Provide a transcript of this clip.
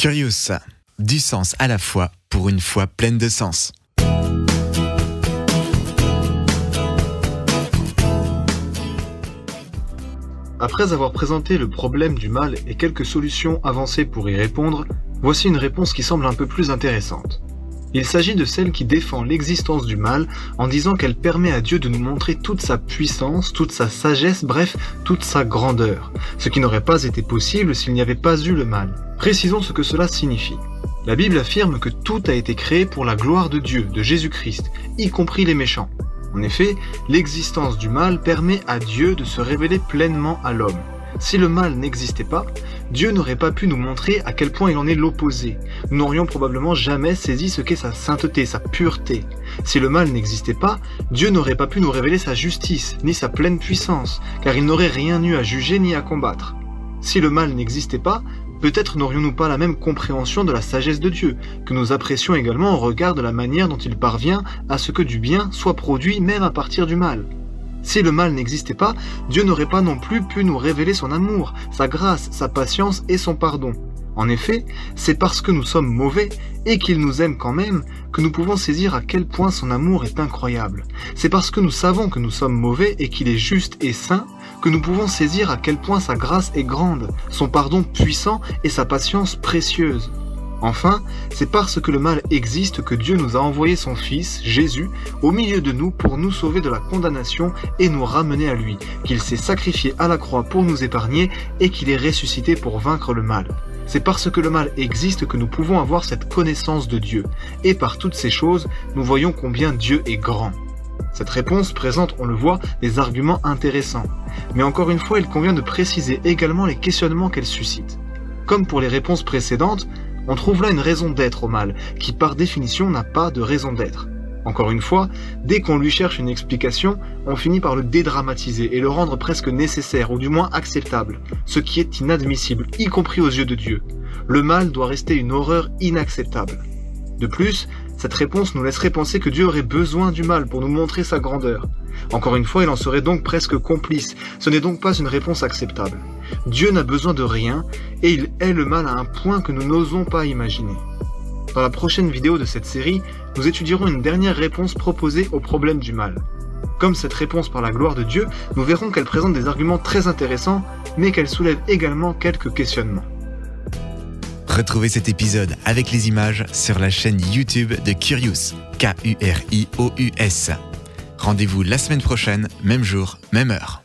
Curious, du sens à la fois pour une foi pleine de sens. Après avoir présenté le problème du mal et quelques solutions avancées pour y répondre, voici une réponse qui semble un peu plus intéressante. Il s'agit de celle qui défend l'existence du mal en disant qu'elle permet à Dieu de nous montrer toute sa puissance, toute sa sagesse, bref, toute sa grandeur, ce qui n'aurait pas été possible s'il n'y avait pas eu le mal. Précisons ce que cela signifie. La Bible affirme que tout a été créé pour la gloire de Dieu, de Jésus-Christ, y compris les méchants. En effet, l'existence du mal permet à Dieu de se révéler pleinement à l'homme. Si le mal n'existait pas, Dieu n'aurait pas pu nous montrer à quel point il en est l'opposé. Nous n'aurions probablement jamais saisi ce qu'est sa sainteté, sa pureté. Si le mal n'existait pas, Dieu n'aurait pas pu nous révéler sa justice, ni sa pleine puissance, car il n'aurait rien eu à juger ni à combattre. Si le mal n'existait pas, peut-être n'aurions-nous pas la même compréhension de la sagesse de Dieu, que nous apprécions également au regard de la manière dont il parvient à ce que du bien soit produit même à partir du mal. Si le mal n'existait pas, Dieu n'aurait pas non plus pu nous révéler son amour, sa grâce, sa patience et son pardon. En effet, c'est parce que nous sommes mauvais et qu'il nous aime quand même que nous pouvons saisir à quel point son amour est incroyable. C'est parce que nous savons que nous sommes mauvais et qu'il est juste et saint que nous pouvons saisir à quel point sa grâce est grande, son pardon puissant et sa patience précieuse. Enfin, c'est parce que le mal existe que Dieu nous a envoyé son Fils, Jésus, au milieu de nous pour nous sauver de la condamnation et nous ramener à lui, qu'il s'est sacrifié à la croix pour nous épargner et qu'il est ressuscité pour vaincre le mal. C'est parce que le mal existe que nous pouvons avoir cette connaissance de Dieu, et par toutes ces choses, nous voyons combien Dieu est grand. Cette réponse présente, on le voit, des arguments intéressants. Mais encore une fois, il convient de préciser également les questionnements qu'elle suscite. Comme pour les réponses précédentes, on trouve là une raison d'être au mal, qui par définition n'a pas de raison d'être. Encore une fois, dès qu'on lui cherche une explication, on finit par le dédramatiser et le rendre presque nécessaire ou du moins acceptable, ce qui est inadmissible, y compris aux yeux de Dieu. Le mal doit rester une horreur inacceptable. De plus, cette réponse nous laisserait penser que Dieu aurait besoin du mal pour nous montrer sa grandeur. Encore une fois, il en serait donc presque complice. Ce n'est donc pas une réponse acceptable. Dieu n'a besoin de rien et il hait le mal à un point que nous n'osons pas imaginer. Dans la prochaine vidéo de cette série, nous étudierons une dernière réponse proposée au problème du mal. Comme cette réponse par la gloire de Dieu, nous verrons qu'elle présente des arguments très intéressants, mais qu'elle soulève également quelques questionnements. Retrouvez cet épisode avec les images sur la chaîne YouTube de Curious, K-U-R-I-O-U-S. Rendez-vous la semaine prochaine, même jour, même heure.